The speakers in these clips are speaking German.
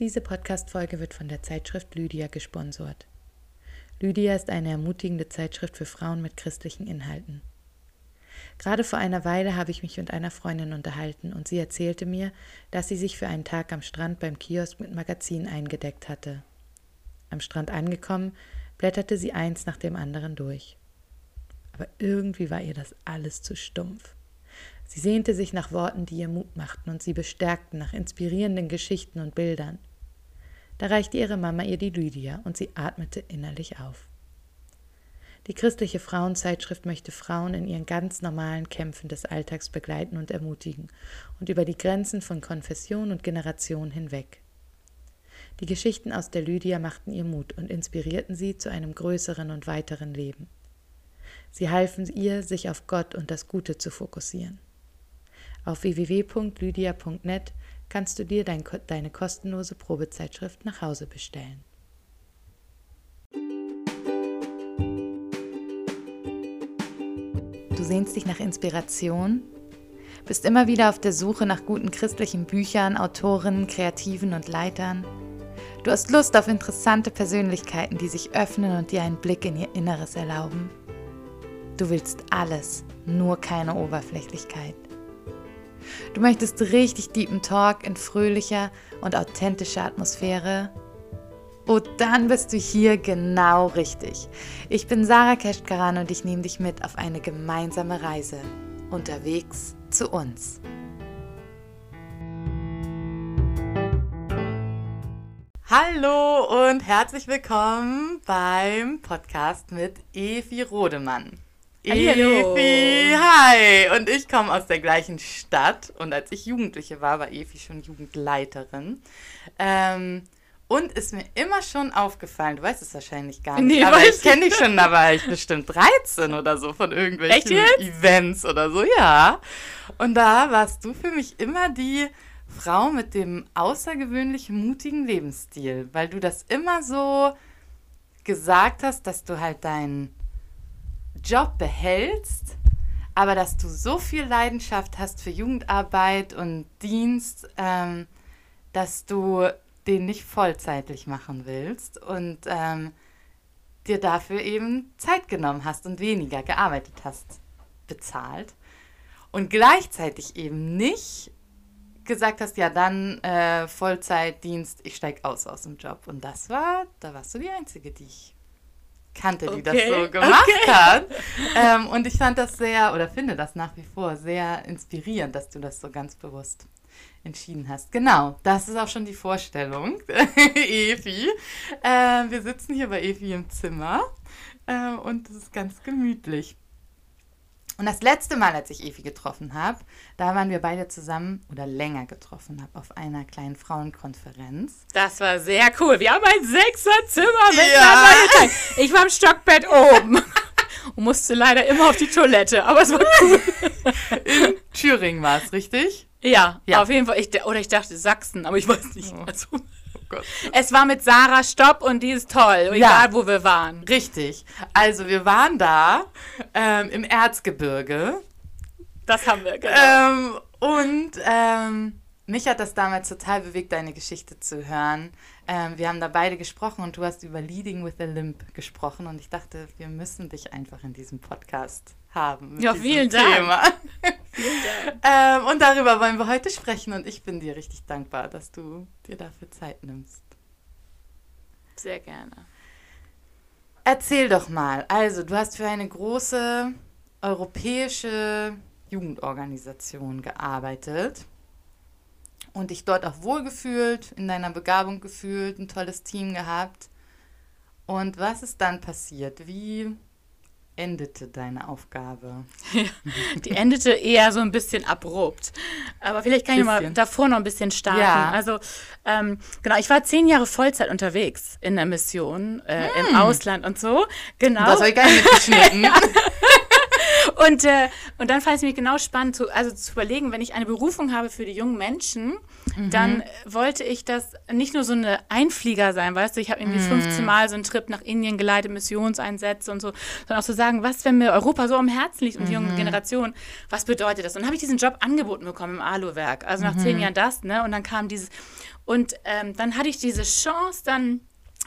Diese Podcast-Folge wird von der Zeitschrift Lydia gesponsert. Lydia ist eine ermutigende Zeitschrift für Frauen mit christlichen Inhalten. Gerade vor einer Weile habe ich mich mit einer Freundin unterhalten und sie erzählte mir, dass sie sich für einen Tag am Strand beim Kiosk mit Magazin eingedeckt hatte. Am Strand angekommen, blätterte sie eins nach dem anderen durch. Aber irgendwie war ihr das alles zu stumpf. Sie sehnte sich nach Worten, die ihr Mut machten und sie bestärkten, nach inspirierenden Geschichten und Bildern. Da reichte ihre Mama ihr die Lydia und sie atmete innerlich auf. Die christliche Frauenzeitschrift möchte Frauen in ihren ganz normalen Kämpfen des Alltags begleiten und ermutigen und über die Grenzen von Konfession und Generation hinweg. Die Geschichten aus der Lydia machten ihr Mut und inspirierten sie zu einem größeren und weiteren Leben. Sie halfen ihr, sich auf Gott und das Gute zu fokussieren. Auf www.lydia.net kannst du dir dein, deine kostenlose Probezeitschrift nach Hause bestellen. Du sehnst dich nach Inspiration? Bist immer wieder auf der Suche nach guten christlichen Büchern, Autoren, Kreativen und Leitern? Du hast Lust auf interessante Persönlichkeiten, die sich öffnen und dir einen Blick in ihr Inneres erlauben? Du willst alles, nur keine Oberflächlichkeit. Du möchtest richtig deepen Talk in fröhlicher und authentischer Atmosphäre? Oh, dann bist du hier genau richtig. Ich bin Sarah Keschkaran und ich nehme dich mit auf eine gemeinsame Reise. Unterwegs zu uns. Hallo und herzlich willkommen beim Podcast mit Evi Rodemann. Evi, hi! Und ich komme aus der gleichen Stadt und als ich Jugendliche war, war Evi schon Jugendleiterin. Ähm, und ist mir immer schon aufgefallen, du weißt es wahrscheinlich gar nicht, Nee, aber ich kenne dich schon, da war ich bestimmt 13 oder so von irgendwelchen? Events oder so, ja. Und da warst du für mich immer die Frau mit dem außergewöhnlich mutigen Lebensstil, weil du das immer so gesagt hast, dass du halt deinen Job behältst, aber dass du so viel Leidenschaft hast für Jugendarbeit und Dienst, ähm, dass du den nicht vollzeitlich machen willst und ähm, dir dafür eben Zeit genommen hast und weniger gearbeitet hast, bezahlt. Und gleichzeitig eben nicht gesagt hast, ja dann äh, Vollzeitdienst, ich steig aus aus dem Job. Und das war, da warst du die Einzige, die ich kannte, die das Okay, so gemacht okay. hat. Ähm, und ich fand das sehr, oder finde das nach wie vor sehr inspirierend, dass du das so ganz bewusst entschieden hast. Genau, das ist auch schon die Vorstellung, Evi. Äh, wir sitzen hier bei Evi im Zimmer äh, und es ist ganz gemütlich. Und das letzte Mal, als ich Evi getroffen habe, da waren wir beide zusammen oder länger getroffen habe auf einer kleinen Frauenkonferenz. Das war sehr cool. Wir haben ein Sechserzimmer Ja. miteinander geteilt. Ich war im Stockbett oben und musste leider immer auf die Toilette, aber es war cool. In Thüringen war es, richtig? Ja, Ja. auf jeden Fall. Ich, oder ich dachte Sachsen, aber ich weiß nicht. Also, Oh Gott. es war mit Sarah Stopp und die ist toll, egal wo wir waren. Richtig. Also wir waren da ähm, im Erzgebirge Das haben wir, genau. Ähm, und ähm, mich hat das damals total bewegt, deine Geschichte zu hören. Ähm, wir haben da beide gesprochen und du hast über Leading with a Limp gesprochen und ich dachte, wir müssen dich einfach in diesem Podcast haben. Ja, vielen Dank. Thema. ähm, und darüber wollen wir heute sprechen und ich bin dir richtig dankbar, dass du dir dafür Zeit nimmst. Sehr gerne. Erzähl doch mal. Also, du hast für eine große europäische Jugendorganisation gearbeitet und dich dort auch wohlgefühlt, in deiner Begabung gefühlt, ein tolles Team gehabt. Und was ist dann passiert? Wie endete deine Aufgabe? Die endete eher so ein bisschen abrupt. Aber vielleicht kann ich mal Bisschen. davor noch ein bisschen starten. Ja. Also, ähm, genau, ich war zehn Jahre Vollzeit unterwegs in der Mission, äh, im Ausland und so. Genau. Das habe ich gar nicht mitgeschnitten. Und, äh, und dann fand ich es mich genau spannend, zu, also zu überlegen, wenn ich eine Berufung habe für die jungen Menschen, mhm. dann wollte ich das nicht nur so eine Einflieger sein, weißt du, ich habe irgendwie mhm. 15 Mal so einen Trip nach Indien geleitet, Missionseinsätze und so, sondern auch zu so sagen, was, wenn mir Europa so am Herzen liegt und die mhm. junge Generation, was bedeutet das? Und dann habe ich diesen Job angeboten bekommen im Alu-Werk, also nach zehn mhm. Jahren das, ne, und dann kam dieses, und ähm, dann hatte ich diese Chance, dann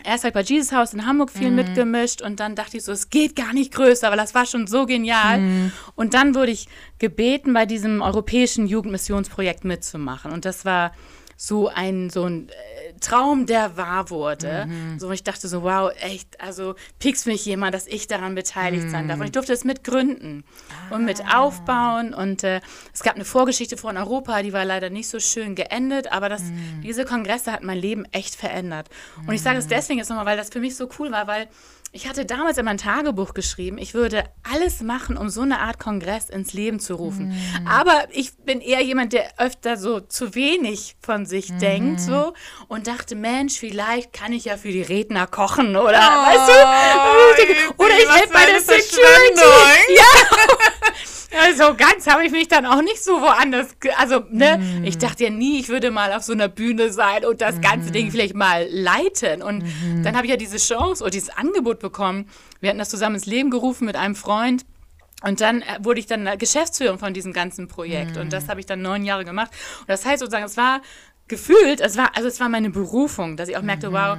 erst halt bei Jesus House in Hamburg viel mhm. mitgemischt und dann dachte ich so, es geht gar nicht größer, weil das war schon so genial. Mhm. Und dann wurde ich gebeten, bei diesem europäischen Jugendmissionsprojekt mitzumachen. Und das war so ein, so ein äh, Traum, der wahr wurde. Mhm. So, ich dachte so, wow, echt, also piekst mich jemand, dass ich daran beteiligt mhm. sein darf. Und ich durfte es mitgründen ah. und mit ah. aufbauen. Und äh, es gab eine Vorgeschichte von Europa, die war leider nicht so schön geendet, aber das, mhm. diese Kongresse hat mein Leben echt verändert. Und ich sage es mhm. deswegen jetzt nochmal, weil das für mich so cool war, weil ich hatte damals in mein Tagebuch geschrieben, ich würde alles machen, um so eine Art Kongress ins Leben zu rufen. Mhm. Aber ich bin eher jemand, der öfter so zu wenig von sich mhm. denkt so und dachte, Mensch, vielleicht kann ich ja für die Redner kochen oder oh, weißt du? Oder ich helfe bei der Security. Ja. Also ganz habe ich mich dann auch nicht so woanders, also ne, mm. ich dachte ja nie, ich würde mal auf so einer Bühne sein und das ganze mm. Ding vielleicht mal leiten. Und mm. dann habe ich ja diese Chance oder dieses Angebot bekommen. Wir hatten das zusammen ins Leben gerufen mit einem Freund. Und dann äh, wurde ich dann Geschäftsführerin von diesem ganzen Projekt. Und das habe ich dann neun Jahre gemacht. Und das heißt sozusagen, es war gefühlt, es war, also es war meine Berufung, dass ich auch merkte, mhm. wow,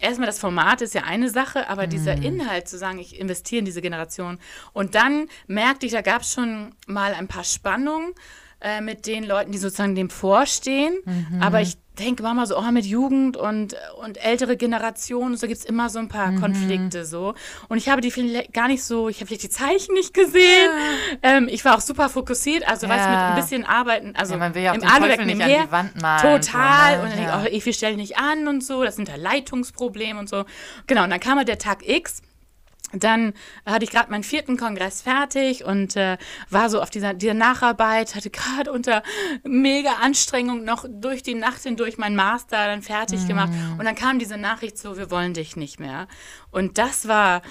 erstmal das Format ist ja eine Sache, aber mhm. dieser Inhalt zu sagen, ich investiere in diese Generation. Und dann merkte ich, da gab es schon mal ein paar Spannungen äh, mit den Leuten, die sozusagen dem vorstehen. Mhm. Aber ich denke manchmal so, oh, mit Jugend und, und ältere Generationen, so gibt es immer so ein paar mhm. Konflikte so. Und ich habe die vielleicht gar nicht so, ich habe vielleicht die Zeichen nicht gesehen. Ja. Ähm, ich war auch super fokussiert, also ja. was mit ein bisschen Arbeiten, also ja, man will ja auch im Aluwerk nicht her, an die Wand malen. Total. So, ne? Und dann denke ich, oh, ich stelle nicht an und so, das sind da Leitungsprobleme und so. Genau, und dann kam halt der Tag X dann hatte ich gerade meinen vierten Kongress fertig und äh, war so auf dieser, dieser Nacharbeit, hatte gerade unter mega Anstrengung noch durch die Nacht hindurch meinen Master dann fertig mm. gemacht. Und dann kam diese Nachricht so, wir wollen dich nicht mehr. Und das war,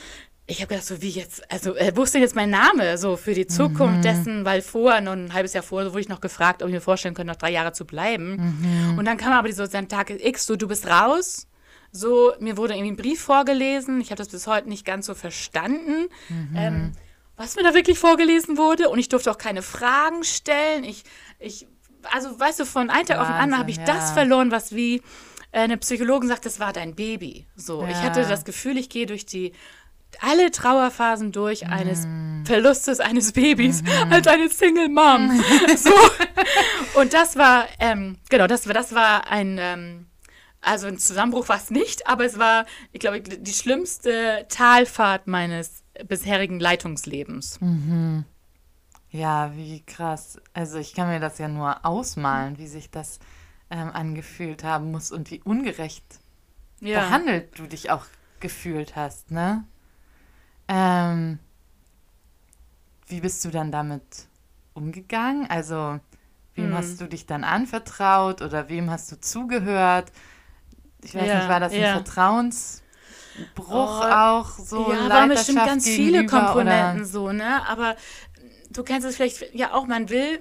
ich habe gedacht, so wie jetzt, also äh, wo ist denn jetzt mein Name so für die Zukunft mhm. dessen, weil vorher, noch ein halbes Jahr vorher, so wurde ich noch gefragt, ob ich mir vorstellen könnte, noch drei Jahre zu bleiben. Mhm. Und dann kam aber so sein Tag X, so du bist raus so, mir wurde irgendwie ein Brief vorgelesen. Ich habe das bis heute nicht ganz so verstanden. Mhm. Ähm, was mir da wirklich vorgelesen wurde. Und ich durfte auch keine Fragen stellen. Ich, ich also weißt du, von einem Tag Wahnsinn, auf den anderen habe ich ja. das verloren, was wie äh, eine Psychologin sagt, das war dein Baby. So, ja. ich hatte das Gefühl, ich gehe durch die alle Trauerphasen durch eines mm. Verlustes eines Babys mm. als eine Single Mom. so. Und das war, ähm, genau, das war, das war ein, ähm, also ein Zusammenbruch war es nicht, aber es war, ich glaube, die schlimmste Talfahrt meines bisherigen Leitungslebens. Mhm. Ja, wie krass. Also ich kann mir das ja nur ausmalen, wie sich das ähm, angefühlt haben muss und wie ungerecht ja. behandelt du dich auch gefühlt hast, ne? Ähm, wie bist du dann damit umgegangen? Also, wem hm. hast du dich dann anvertraut oder wem hast du zugehört? Ich weiß ja, nicht, war das ein ja. Vertrauensbruch oh, auch so? Ja, waren bestimmt ganz viele Komponenten oder? so, ne? Aber du kennst es vielleicht ja auch, man will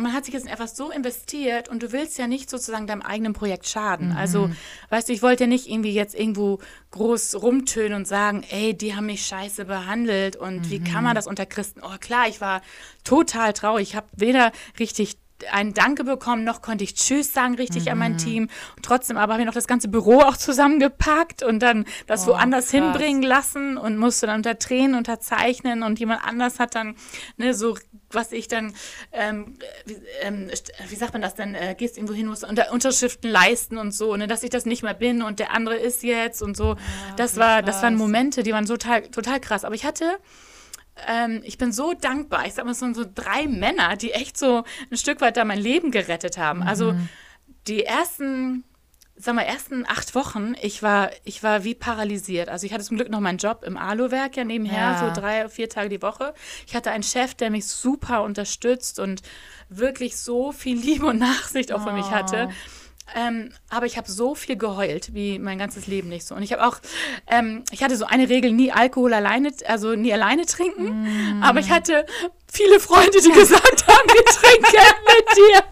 man hat sich jetzt etwas so investiert und du willst ja nicht sozusagen deinem eigenen Projekt schaden. Mhm. Also, weißt du, ich wollte ja nicht irgendwie jetzt irgendwo groß rumtönen und sagen, ey, die haben mich scheiße behandelt und mhm. wie kann man das unter Christen? Oh, klar, ich war total traurig. Ich habe weder richtig ein Danke bekommen, noch konnte ich Tschüss sagen richtig mhm. an mein mhm. Team. Und trotzdem aber habe ich noch das ganze Büro auch zusammengepackt und dann das oh, woanders krass. hinbringen lassen und musste dann unter Tränen unterzeichnen und jemand anders hat dann ne, so was ich dann, ähm, wie, ähm, wie, sagt man das denn, äh, gehst irgendwo hin, musst unter Unterschriften leisten und so, ne, dass ich das nicht mehr bin und der andere ist jetzt und so. Ja, das war, das waren Momente, die waren total, total krass. Aber ich hatte ähm, ich bin so dankbar. Ich sag mal, es sind so drei Männer, die echt so ein Stück weit da mein Leben gerettet haben. Mhm. Also die ersten, sag mal, ersten acht Wochen, ich war, ich war wie paralysiert. Also ich hatte zum Glück noch meinen Job im Alu-Werk ja nebenher, ja. so drei, vier Tage die Woche. Ich hatte einen Chef, der mich super unterstützt und wirklich so viel Liebe und Nachsicht auch oh. für mich hatte. Ähm, aber ich habe so viel geheult wie mein ganzes Leben nicht so. Und ich habe auch, ähm, ich hatte so eine Regel, nie Alkohol alleine, also nie alleine trinken. Mm. Aber ich hatte viele Freunde, die gesagt haben, wir trinken mit dir.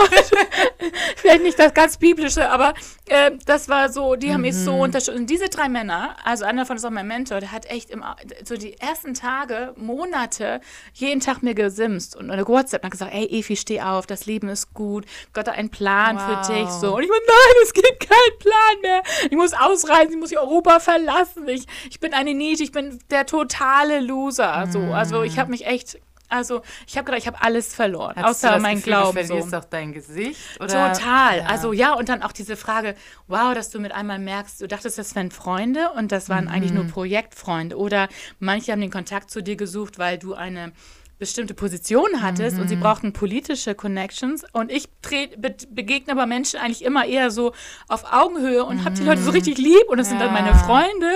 Und, vielleicht nicht das ganz biblische, aber äh, das war so, die haben mich so unterstützt. Und diese drei Männer, also einer davon ist auch mein Mentor, der hat echt im, so die ersten Tage, Monate, jeden Tag mir gesimst und eine WhatsApp und hat gesagt, ey Evi, steh auf, das Leben ist gut, Gott hat einen Plan Wow. für dich. So. Und ich meine, nein, es gibt keinen Plan mehr. Ich muss ausreisen, ich muss Europa verlassen. Ich, ich bin eine Niete, ich bin der totale Loser. So. Also ich habe mich echt, also ich habe gedacht, ich habe alles verloren, du außer mein Gefühl, Glauben. Du So. verlierst auch dein Gesicht? Oder? Total. Ja. Also ja, und dann auch diese Frage, wow, dass du mit einmal merkst, du dachtest, das wären Freunde und das waren eigentlich Mhm. nur Projektfreunde. Oder manche haben den Kontakt zu dir gesucht, weil du eine bestimmte Position hattest und sie Mhm. brauchten politische Connections. Und ich be begegne aber Menschen eigentlich immer eher so auf Augenhöhe und habe die Leute so richtig lieb und das sind dann meine Mhm. Ja. Freunde.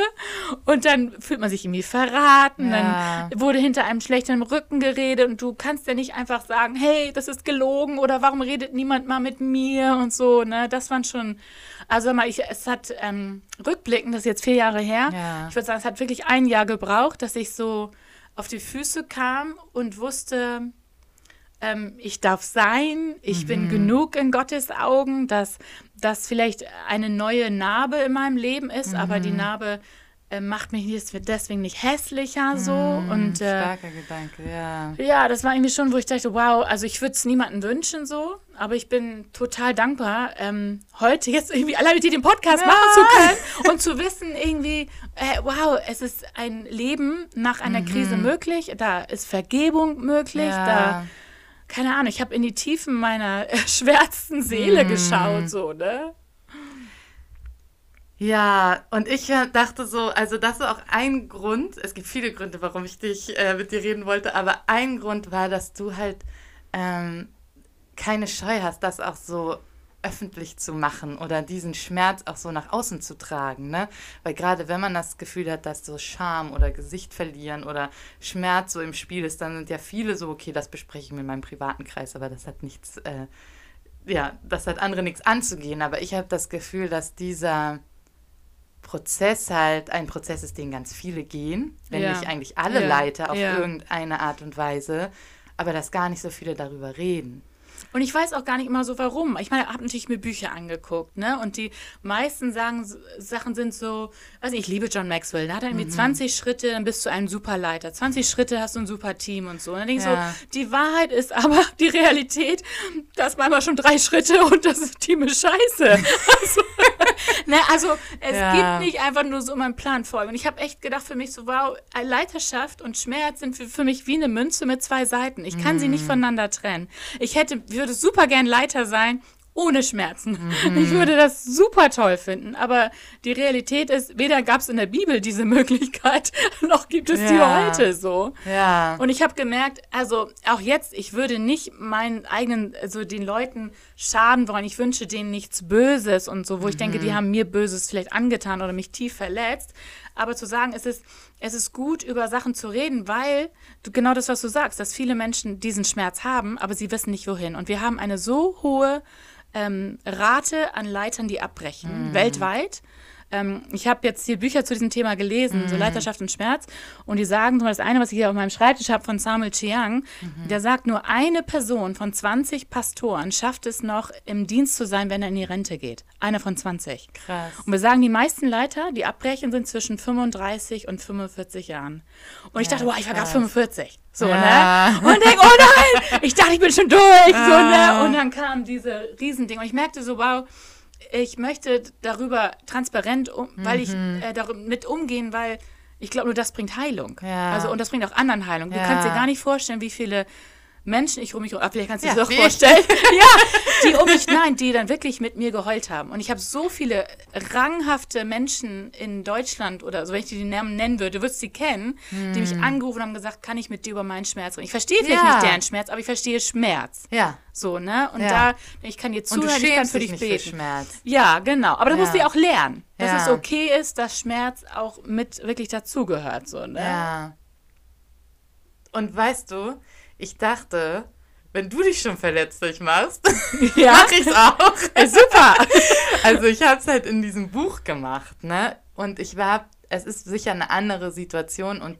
Und dann fühlt man sich irgendwie verraten, Ja. dann wurde hinter einem schlechten Rücken geredet und du kannst ja nicht einfach sagen, hey, das ist gelogen oder warum redet niemand mal mit mir und so, ne? Das waren schon, also mal, ich, es hat ähm, rückblickend, das ist jetzt vier Jahre her, Ja. ich würde sagen, es hat wirklich ein Jahr gebraucht, dass ich so auf die Füße kam und wusste, ähm, ich darf sein, ich Mhm. bin genug in Gottes Augen, dass das vielleicht eine neue Narbe in meinem Leben ist, aber Mhm. die Narbe äh, macht mich nicht, deswegen nicht hässlicher so. Und äh, Mhm. Starker Gedanke, ja. ja, das war irgendwie schon, wo ich dachte, wow, also ich würde es niemandem wünschen so, aber ich bin total dankbar, ähm, heute jetzt irgendwie allein mit dir den Podcast machen zu können und zu wissen irgendwie, äh, wow, es ist ein Leben nach einer Krise möglich, da ist Vergebung möglich, Ja. da, keine Ahnung, ich habe in die Tiefen meiner äh, schwärzesten Seele geschaut, so, ne? Ja, und ich äh, dachte so, also das ist auch ein Grund, es gibt viele Gründe, warum ich dich äh, mit dir reden wollte, aber ein Grund war, dass du halt ähm, keine Scheu hast, das auch so öffentlich zu machen oder diesen Schmerz auch so nach außen zu tragen, ne? Weil gerade wenn man das Gefühl hat, dass so Scham oder Gesicht verlieren oder Schmerz so im Spiel ist, dann sind ja viele so, okay, das bespreche ich in meinem privaten Kreis, aber das hat nichts, äh, ja, das hat andere nichts anzugehen. Aber ich habe das Gefühl, dass dieser Prozess halt ein Prozess ist, den ganz viele gehen, wenn Ja. nicht eigentlich alle Ja. Leiter auf Ja. irgendeine Art und Weise, aber dass gar nicht so viele darüber reden. Und ich weiß auch gar nicht immer so, warum. Ich meine, ich habe natürlich mir Bücher angeguckt, ne? Und die meisten sagen, Sachen sind so, also ich liebe John Maxwell, da hat er Mhm. irgendwie 20 Schritte, dann bist du ein Superleiter. 20 Schritte hast du ein super Team und so. Und dann denke ich Ja. so, die Wahrheit ist aber die Realität, dass manchmal schon drei Schritte und das Team ist scheiße. Also, ne, also es Ja. gibt nicht einfach nur so meinen Plan folgen. Und ich habe echt gedacht für mich so, wow, Leiterschaft und Schmerz sind für, für mich wie eine Münze mit zwei Seiten. Ich kann sie nicht Mhm. voneinander trennen. Ich hätte, würde super gern Leiter sein, ohne Schmerzen. Mhm. Ich würde das super toll finden. Aber die Realität ist, weder gab es in der Bibel diese Möglichkeit, noch gibt es die Ja. heute so. Ja. Und ich habe gemerkt, also auch jetzt, ich würde nicht meinen eigenen, also den Leuten schaden wollen. Ich wünsche denen nichts Böses und so, wo ich denke, die haben mir Böses vielleicht angetan oder mich tief verletzt. Aber zu sagen, es ist, es ist gut, über Sachen zu reden, weil du, genau das, was du sagst, dass viele Menschen diesen Schmerz haben, aber sie wissen nicht wohin. Und wir haben eine so hohe ähm, Rate an Leitern, die abbrechen, weltweit. Ähm, ich habe jetzt hier Bücher zu diesem Thema gelesen, so Leiterschaft und Schmerz. Und die sagen, zum Beispiel das eine, was ich hier auf meinem Schreibtisch habe von Samuel Chiang, der sagt, nur eine Person von 20 Pastoren schafft es noch, im Dienst zu sein, wenn er in die Rente geht. Einer von 20. Krass. Und wir sagen, die meisten Leiter, die abbrechen, sind zwischen 35 und 45 Jahren. Und ich dachte, wow, ich war gerade krass. 45. So, Ja. ne? Und denk, oh nein, ich dachte, ich bin schon durch. So, ne? Und dann kam diese Riesending. Und ich merkte so, wow, ich möchte darüber transparent, um, weil ich Mhm. äh, damit umgehen, weil ich glaube, nur das bringt Heilung. Ja. Also, und das bringt auch anderen Heilung. Du Ja. kannst dir gar nicht vorstellen, wie viele Menschen ich um mich, ah, vielleicht kannst du Ja, dir das ich. vorstellen, ja, die um mich, nein, die dann wirklich mit mir geheult haben. Und ich habe so viele ranghafte Menschen in Deutschland oder so, wenn ich dir die Namen nennen würde, du würdest sie kennen, die mich angerufen haben und gesagt, kann ich mit dir über meinen Schmerz reden? Ich verstehe vielleicht Hm. Ja. nicht deren Schmerz, aber ich verstehe Schmerz. Ja. So, ne? Und Ja. da, ich kann dir zuhören, ich kann für dich nicht für beten. Schmerz. Ja, genau. Aber das Ja. musst du ja auch lernen, dass Ja. es okay ist, dass Schmerz auch mit wirklich dazugehört. So, ne? Ja. Und weißt du, ich dachte, wenn du dich schon verletzlich machst, Ja. mach ich's auch. Ey, super. Also ich habe es halt in diesem Buch gemacht, ne? Und ich war, es ist sicher eine andere Situation und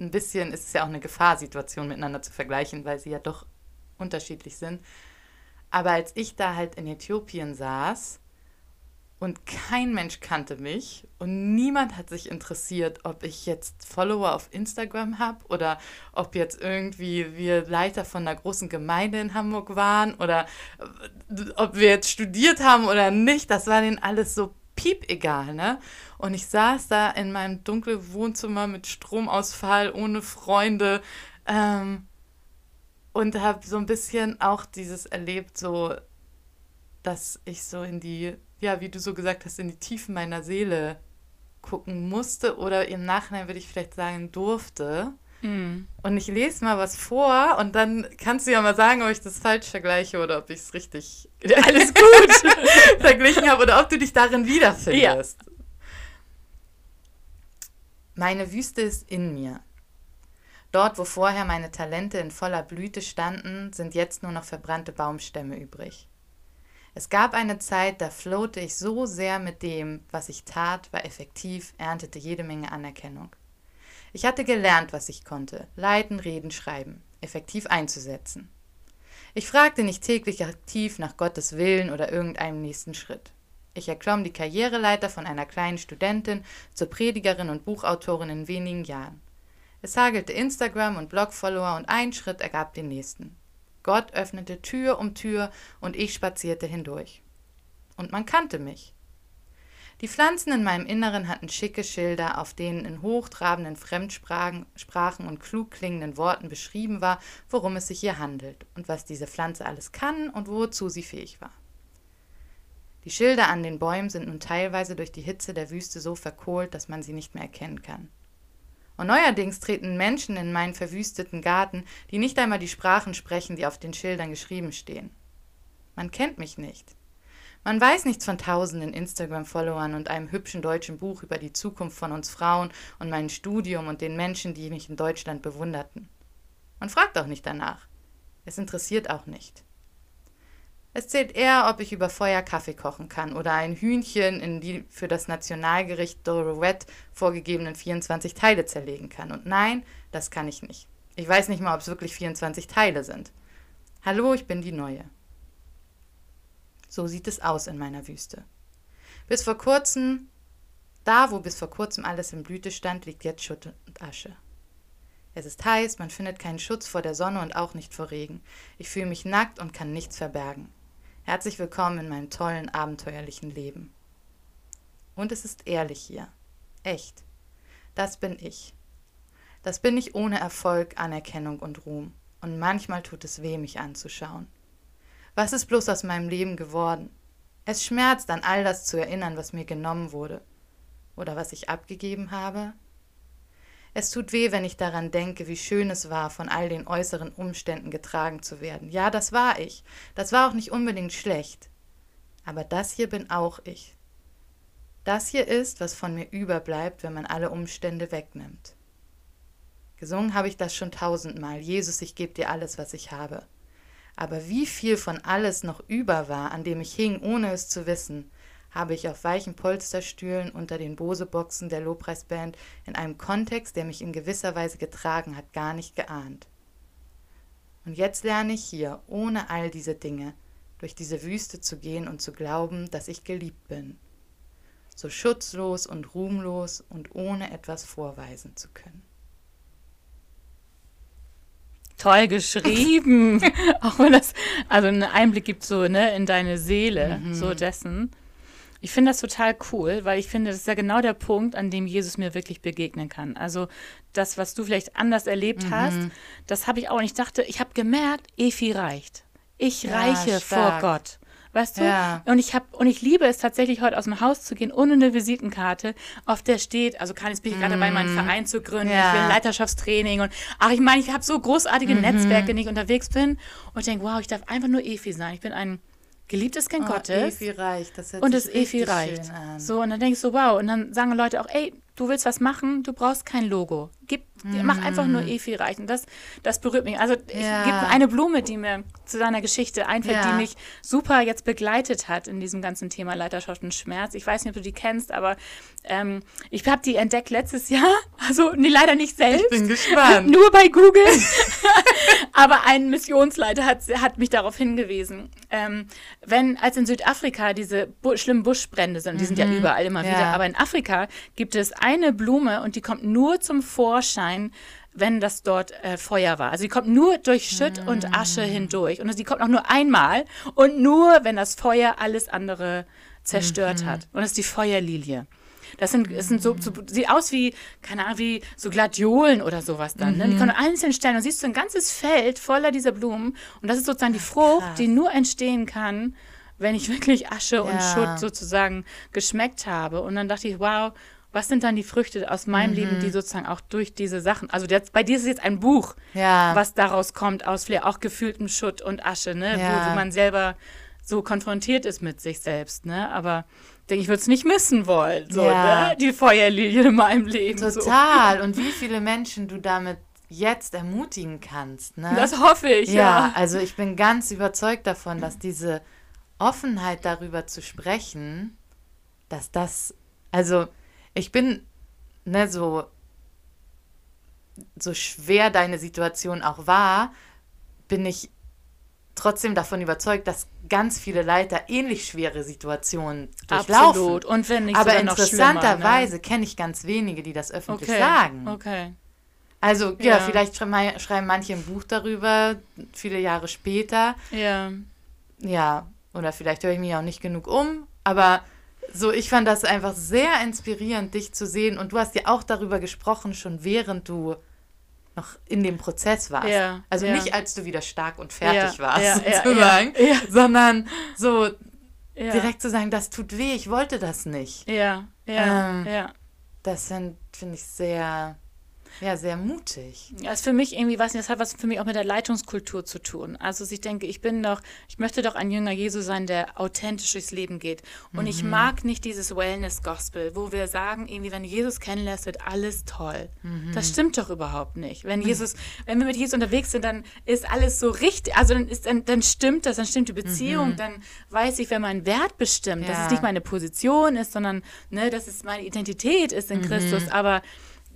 ein bisschen ist es ja auch eine Gefahrsituation miteinander zu vergleichen, weil sie ja doch unterschiedlich sind. Aber als ich da halt in Äthiopien saß und kein Mensch kannte mich und niemand hat sich interessiert, ob ich jetzt Follower auf Instagram habe oder ob jetzt irgendwie wir Leiter von einer großen Gemeinde in Hamburg waren oder ob wir jetzt studiert haben oder nicht. Das war denen alles so piep egal, ne? Und ich saß da in meinem dunklen Wohnzimmer mit Stromausfall, ohne Freunde ähm, und habe so ein bisschen auch dieses erlebt, so dass ich so in die ja, wie du so gesagt hast, in die Tiefen meiner Seele gucken musste oder im Nachhinein würde ich vielleicht sagen durfte. Mm. Und ich lese mal was vor und dann kannst du ja mal sagen, ob ich das falsch vergleiche oder ob ich es richtig alles gut verglichen habe oder ob du dich darin wiederfindest. Ja. Meine Wüste ist in mir. Dort, wo vorher meine Talente in voller Blüte standen, sind jetzt nur noch verbrannte Baumstämme übrig. Es gab eine Zeit, da flowte ich so sehr mit dem, was ich tat, war effektiv, erntete jede Menge Anerkennung. Ich hatte gelernt, was ich konnte, leiten, reden, schreiben, effektiv einzusetzen. Ich fragte nicht täglich aktiv nach Gottes Willen oder irgendeinem nächsten Schritt. Ich erklomm die Karriereleiter von einer kleinen Studentin zur Predigerin und Buchautorin in wenigen Jahren. Es hagelte Instagram und Blog-Follower und ein Schritt ergab den nächsten. Gott öffnete Tür um Tür und ich spazierte hindurch. Und man kannte mich. Die Pflanzen in meinem Inneren hatten schicke Schilder, auf denen in hochtrabenden Fremdsprachen und klug klingenden Worten beschrieben war, worum es sich hier handelt und was diese Pflanze alles kann und wozu sie fähig war. Die Schilder an den Bäumen sind nun teilweise durch die Hitze der Wüste so verkohlt, dass man sie nicht mehr erkennen kann. Und neuerdings treten Menschen in meinen verwüsteten Garten, die nicht einmal die Sprachen sprechen, die auf den Schildern geschrieben stehen. Man kennt mich nicht. Man weiß nichts von tausenden Instagram-Followern und einem hübschen deutschen Buch über die Zukunft von uns Frauen und mein Studium und den Menschen, die mich in Deutschland bewunderten. Man fragt auch nicht danach. Es interessiert auch nicht. Es zählt eher, ob ich über Feuer Kaffee kochen kann oder ein Hühnchen in die für das Nationalgericht Dorouette vorgegebenen 24 Teile zerlegen kann. Und nein, das kann ich nicht. Ich weiß nicht mal, ob es wirklich 24 Teile sind. Hallo, ich bin die Neue. So sieht es aus in meiner Wüste. Bis vor kurzem, da wo bis vor kurzem alles in Blüte stand, liegt jetzt Schutt und Asche. Es ist heiß, man findet keinen Schutz vor der Sonne und auch nicht vor Regen. Ich fühle mich nackt und kann nichts verbergen. Herzlich willkommen in meinem tollen, abenteuerlichen Leben. Und es ist ehrlich hier. Echt. Das bin ich. Das bin ich ohne Erfolg, Anerkennung und Ruhm. Und manchmal tut es weh, mich anzuschauen. Was ist bloß aus meinem Leben geworden? Es schmerzt, an all das zu erinnern, was mir genommen wurde. Oder was ich abgegeben habe, es tut weh, wenn ich daran denke, wie schön es war, von all den äußeren Umständen getragen zu werden. Ja, das war ich. Das war auch nicht unbedingt schlecht. Aber das hier bin auch ich. Das hier ist, was von mir überbleibt, wenn man alle Umstände wegnimmt. Gesungen habe ich das schon tausendmal. Jesus, ich gebe dir alles, was ich habe. Aber wie viel von alles noch über war, an dem ich hing, ohne es zu wissen, habe ich auf weichen Polsterstühlen unter den Bose-Boxen der Lobpreisband in einem Kontext, der mich in gewisser Weise getragen hat, gar nicht geahnt. Und jetzt lerne ich hier, ohne all diese Dinge, durch diese Wüste zu gehen und zu glauben, dass ich geliebt bin. So schutzlos und ruhmlos und ohne etwas vorweisen zu können. Toll geschrieben. Auch wenn das also einen Einblick gibt so ne in deine Seele mhm. so dessen. Ich finde das total cool, weil ich finde, das ist ja genau der Punkt, an dem Jesus mir wirklich begegnen kann. Also das, was du vielleicht anders erlebt mhm. hast, das habe ich auch. Und ich dachte, ich habe gemerkt, Efi reicht. Ich ja, reiche stark. vor Gott. Weißt du? Ja. Und ich habe und ich liebe es tatsächlich heute aus dem Haus zu gehen ohne eine Visitenkarte, auf der steht, also kann jetzt bin ich gerade dabei, meinen mhm. Verein zu gründen, ja. ich will Leiterschaftstraining und ach, ich meine, ich habe so großartige mhm. Netzwerke, in denen ich unterwegs bin und ich denke, wow, ich darf einfach nur Efi sein. Ich bin ein geliebtes Kind oh, Gottes. Efi reicht. Das und das Efi reicht. So, und dann denkst du, wow. Und dann sagen Leute auch, ey, du willst was machen, du brauchst kein Logo. Gib, mm. Mach einfach nur Efi reichen. Das, das berührt mich. Also ja. gibt eine Blume, die mir zu deiner Geschichte einfällt, ja. die mich super jetzt begleitet hat in diesem ganzen Thema Leiterschaft und Schmerz. Ich weiß nicht, ob du die kennst, aber ähm, ich habe die entdeckt letztes Jahr. Also nee, leider nicht selbst. Ich bin gespannt. Nur bei Google. aber ein Missionsleiter hat, hat mich darauf hingewiesen. Ähm, wenn, als in Südafrika diese bu schlimmen Buschbrände sind, die sind ja mhm. überall immer ja. wieder, aber in Afrika gibt es eine Blume und die kommt nur zum Vorschein, wenn das dort äh, Feuer war. Also die kommt nur durch Schutt mm. und Asche hindurch. Und sie kommt auch nur einmal und nur, wenn das Feuer alles andere zerstört mm -hmm. hat. Und das ist die Feuerlilie. Das sind, es sind so, so, sieht aus wie, keine Ahnung, wie so Gladiolen oder sowas dann. Mhm. Ne? Die mhm. können einzeln stellen und siehst du ein ganzes Feld voller dieser Blumen. Und das ist sozusagen die Frucht, Krass. die nur entstehen kann, wenn ich wirklich Asche ja. und Schutt sozusagen geschmeckt habe. Und dann dachte ich, wow, was sind dann die Früchte aus meinem mhm. Leben, die sozusagen auch durch diese Sachen, also jetzt, bei dir ist es jetzt ein Buch, ja. was daraus kommt, aus vielleicht auch gefühltem Schutt und Asche, ne? Ja. Wo, wo, man selber so konfrontiert ist mit sich selbst, ne? Aber denke ich, würde es nicht missen wollen, so, ja. ne? Die Feuerlilie in meinem Leben. Total. So. Und wie viele Menschen du damit jetzt ermutigen kannst, ne? Das hoffe ich, ja. ja. Also ich bin ganz überzeugt davon, dass diese Offenheit darüber zu sprechen, dass das, also ich bin, ne, so, so schwer deine Situation auch war, bin ich trotzdem davon überzeugt, dass ganz viele Leiter ähnlich schwere Situationen durchlaufen. Absolut. Und wenn nicht Aber interessanterweise ne? kenne ich ganz wenige, die das öffentlich okay. sagen. Okay. Also ja, ja vielleicht schreiben manche ein Buch darüber, viele Jahre später. Ja. Ja, oder vielleicht höre ich mich auch nicht genug um, aber so, ich fand das einfach sehr inspirierend, dich zu sehen. Und du hast ja auch darüber gesprochen, schon während du noch in dem Prozess warst. Ja, also ja. nicht, als du wieder stark und fertig ja, warst, sozusagen, sondern so direkt zu sagen, das tut weh, ich wollte das nicht. Ja, ja, ähm, ja. Das finde find ich sehr ja, sehr mutig. Ja, ist für mich irgendwie was, das hat was für mich auch mit der Leitungskultur zu tun. Also ich denke, ich bin doch, ich möchte doch ein Jünger Jesu sein, der authentisch durchs Leben geht. Und mhm. ich mag nicht dieses Wellness-Gospel, wo wir sagen, irgendwie, wenn du Jesus kennenlässt, wird alles toll. Mhm. Das stimmt doch überhaupt nicht. Wenn Jesus, wenn wir mit Jesus unterwegs sind, dann ist alles so richtig, also dann, ist, dann, dann stimmt das, dann stimmt die Beziehung, mhm. dann weiß ich, wer meinen Wert bestimmt, ja. dass es nicht meine Position ist, sondern ne, dass es meine Identität ist in mhm. Christus. Aber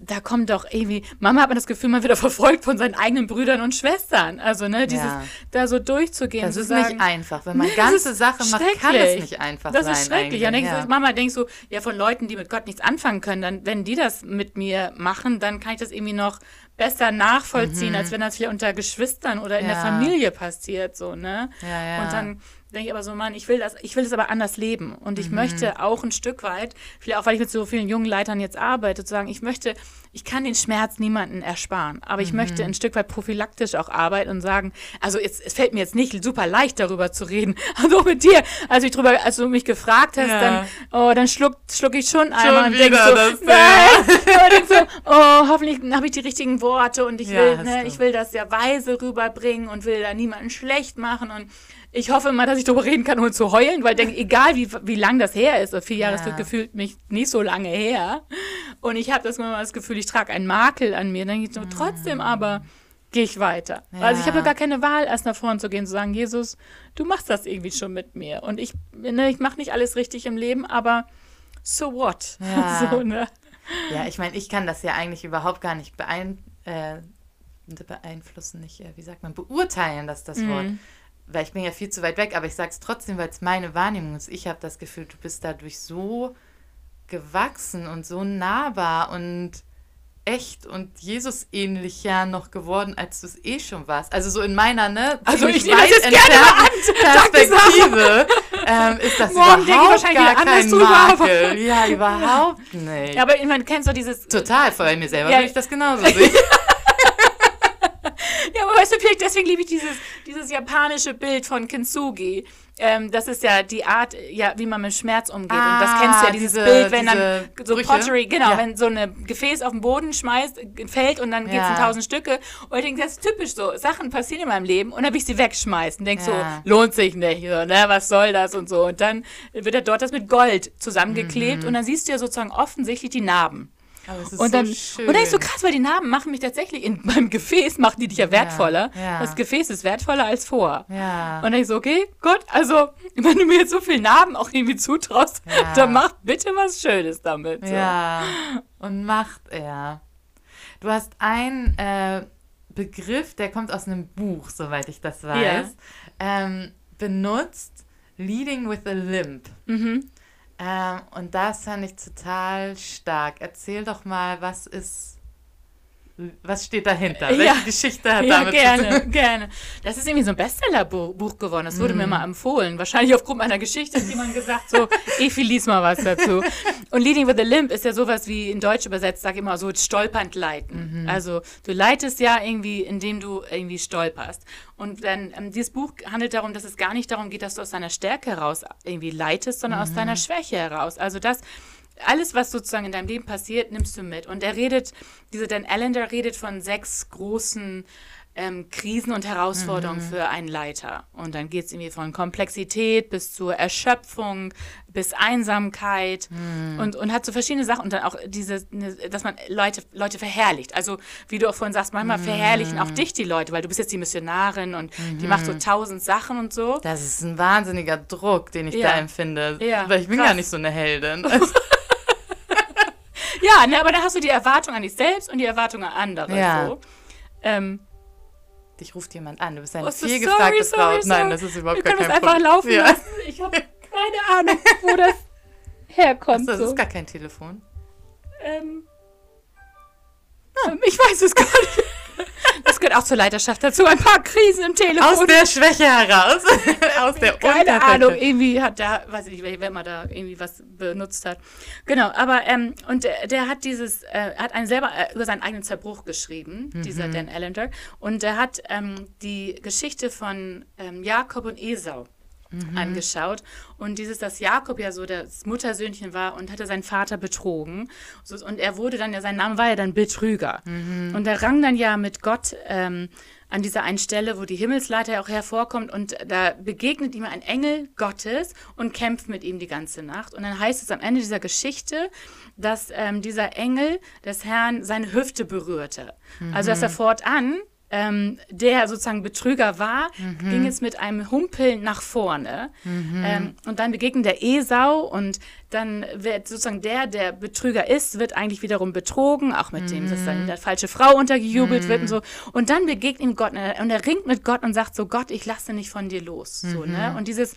da kommt doch irgendwie, Mama hat man das Gefühl, man wird verfolgt von seinen eigenen Brüdern und Schwestern. Also, ne, dieses, ja. da so durchzugehen. Das ist sagen, nicht einfach. Wenn man ne, ganze Sache macht, kann es nicht einfach das sein. Das ist schrecklich. Ja, denkst, ja. Mama denkst du, ja, von Leuten, die mit Gott nichts anfangen können, dann, wenn die das mit mir machen, dann kann ich das irgendwie noch besser nachvollziehen, mhm. als wenn das hier unter Geschwistern oder in ja. der Familie passiert, so, ne? Ja, ja. Und dann denke ich aber so, Mann, ich will das, ich will das aber anders leben. Und ich mhm. möchte auch ein Stück weit, vielleicht auch weil ich mit so vielen jungen Leitern jetzt arbeite, zu sagen, ich möchte, ich kann den Schmerz niemanden ersparen, aber ich mhm. möchte ein Stück weit prophylaktisch auch arbeiten und sagen, also jetzt, es fällt mir jetzt nicht super leicht darüber zu reden, also mit dir, als ich drüber, als du mich gefragt hast, ja. dann, oh, dann schluck, schluck ich schon, schon einmal und denke so, das, nein, ja. denk so, oh, hoffentlich habe ich die richtigen Worte und ich will, ne, ich will das ja weise rüberbringen und will da niemanden schlecht machen und ich hoffe mal, dass ich darüber reden kann, ohne zu heulen, weil denke, egal wie, wie lang das her ist, vier Jahre ja. ist gefühlt mich nicht so lange her. Und ich habe das immer das Gefühl, ich trage einen Makel an mir. Dann denke ich mhm. trotzdem aber gehe ich weiter. Ja. Also ich habe ja gar keine Wahl, erst nach vorne zu gehen, zu sagen, Jesus, du machst das irgendwie schon mit mir. Und ich, ne, ich mache nicht alles richtig im Leben, aber so what? Ja, so, ne? ja ich meine, ich kann das ja eigentlich überhaupt gar nicht beein äh, beeinflussen, nicht, äh, wie sagt man, beurteilen, dass das mhm. Wort weil ich bin ja viel zu weit weg, aber ich sage es trotzdem, weil es meine Wahrnehmung ist. Ich habe das Gefühl, du bist dadurch so gewachsen und so nahbar und echt und Jesus ähnlicher noch geworden, als du es eh schon warst. Also so in meiner, ne, also ich weit entfernten Perspektive ähm, ist das Morgen überhaupt gar kein Makel. Ja, überhaupt nicht. Ja, aber ich meine, kennst du dieses... Total, vor allem mir selber ja. würde ich das genauso sehen. Weißt du, vielleicht deswegen liebe ich dieses, dieses japanische Bild von Kintsugi. Ähm, das ist ja die Art, ja, wie man mit Schmerz umgeht. Ah, und das kennst du ja, dieses diese, Bild, wenn dann so Brüche? Pottery, genau, ja. wenn so ein Gefäß auf den Boden schmeißt, fällt und dann geht es in tausend Stücke. Und ich denke, das ist typisch so. Sachen passieren in meinem Leben und dann will ich sie wegschmeißen. Denke ja. so, lohnt sich nicht, so, ne, was soll das und so. Und dann wird ja dort das mit Gold zusammengeklebt mhm. und dann siehst du ja sozusagen offensichtlich die Narben. Aber es ist und so dann schön. und dann ist so krass, weil die Narben machen mich tatsächlich in meinem Gefäß machen die dich ja wertvoller. ja. Das Gefäß ist wertvoller als vor. Ja. Und dann ich so, okay, gut, also wenn du mir jetzt so viel Narben auch irgendwie zutraust, Ja. dann mach bitte was Schönes damit. So. Ja, und macht er. Du hast einen äh, Begriff, der kommt aus einem Buch, soweit ich das weiß, ähm, benutzt, Leading with a Limp. Mhm. Ähm, und das fand ich total stark. Erzähl doch mal, was ist, was steht dahinter? Ja. Welche Geschichte hat Ja, damit zu gerne, tun? gerne. Das ist irgendwie so ein Bestsellerbuch geworden. Das wurde mir mal empfohlen. Wahrscheinlich aufgrund meiner Geschichte hat jemand gesagt, so, Efi, lies mal was dazu. Und Leading with a Limp ist ja sowas wie in Deutsch übersetzt, sag ich immer so, stolpernd leiten. Also du leitest ja irgendwie, indem du irgendwie stolperst. Und dann, ähm, dieses Buch handelt darum, dass es gar nicht darum geht, dass du aus deiner Stärke heraus irgendwie leitest, sondern aus deiner Schwäche heraus. Also das, alles, was sozusagen in deinem Leben passiert, nimmst du mit. Und er redet, dieser Dan Allender redet von sechs großen ähm, Krisen und Herausforderungen für einen Leiter. Und dann geht es irgendwie von Komplexität bis zur Erschöpfung, bis Einsamkeit und, und hat so verschiedene Sachen. Und dann auch diese, ne, dass man Leute, Leute verherrlicht. Also wie du auch vorhin sagst, manchmal verherrlichen auch dich die Leute, weil du bist jetzt die Missionarin und die macht so tausend Sachen und so. Das ist ein wahnsinniger Druck, den ich Ja. da empfinde. Ja, weil ich bin krass. gar nicht so eine Heldin. Ja, ne, aber dann hast du die Erwartung an dich selbst und die Erwartung an andere. Ja. So. Ähm, dich ruft jemand an. Du bist eine oh, so vielgefragte sorry, Frau. Nein, das ist überhaupt Wir gar können kein das einfach Problem. laufen Ja. lassen. Ich habe keine Ahnung, wo das herkommt. Das so. ist gar kein Telefon. ähm, ähm, ich weiß es gar nicht. Das gehört auch zur Leiterschaft dazu. Ein paar Krisen im Telefon. Aus der Schwäche heraus. Aus der Keine. Ahnung, irgendwie hat da, weiß ich nicht, wer mal da irgendwie was benutzt hat. Genau, aber, ähm, und der, der hat dieses, äh, hat einen selber äh, über seinen eigenen Zerbruch geschrieben, dieser Dan Allender. Und der hat ähm, die Geschichte von ähm, Jakob und Esau angeschaut. Und dieses, dass Jakob ja so das Muttersöhnchen war und hatte seinen Vater betrogen. Und er wurde dann ja, sein Name war ja dann Betrüger. Und er rang dann ja mit Gott ähm, an dieser einen Stelle, wo die Himmelsleiter ja auch hervorkommt. Und da begegnet ihm ein Engel Gottes und kämpft mit ihm die ganze Nacht. Und dann heißt es am Ende dieser Geschichte, dass ähm, dieser Engel des Herrn seine Hüfte berührte. Also dass er fortan ähm, der sozusagen Betrüger war, ging es mit einem Humpeln nach vorne. Ähm, und dann begegnet der Esau und dann wird sozusagen der, der Betrüger ist, wird eigentlich wiederum betrogen, auch mit dem, dass dann der falsche Frau untergejubelt wird und so. Und dann begegnet ihm Gott und er, und er ringt mit Gott und sagt so, Gott, ich lasse nicht von dir los. So, ne? Und dieses,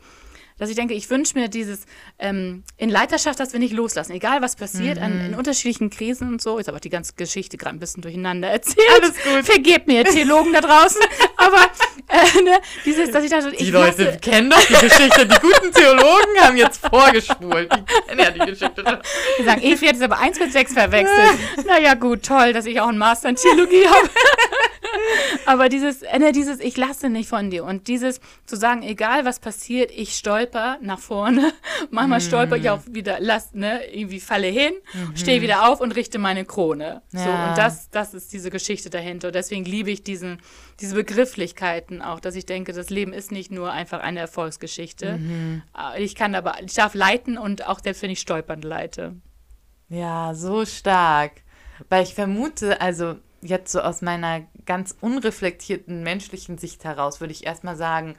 dass ich denke, ich wünsche mir dieses ähm, in Leiterschaft, dass wir nicht loslassen, egal was passiert, an, in unterschiedlichen Krisen und so. Ist aber auch die ganze Geschichte gerade ein bisschen durcheinander erzählt. Alles gut. Vergebt mir, Theologen da draußen. aber äh, ne, dieses, dass ich dachte, ich Die Leute lasse, kennen doch die Geschichte. Die guten Theologen haben jetzt vorgespult. Die kennen ja die Geschichte. die sagen, Evi hat es aber eins mit sechs verwechselt. naja, gut, toll, dass ich auch einen Master in Theologie habe. Aber dieses, äh, ne, dieses, ich lasse nicht von dir. Und dieses zu sagen, egal was passiert, ich stolper nach vorne. Manchmal stolper ich auch wieder, lass, ne, irgendwie falle hin, stehe wieder auf und richte meine Krone. So, Ja. und das, das ist diese Geschichte dahinter. Und deswegen liebe ich diesen, diese Begrifflichkeiten auch, dass ich denke, das Leben ist nicht nur einfach eine Erfolgsgeschichte. Äh, Ich kann aber, ich darf leiten und auch selbst wenn ich stolpernd leite. Ja, so stark. Weil ich vermute, also jetzt so aus meiner ganz unreflektierten menschlichen Sicht heraus, würde ich erstmal sagen,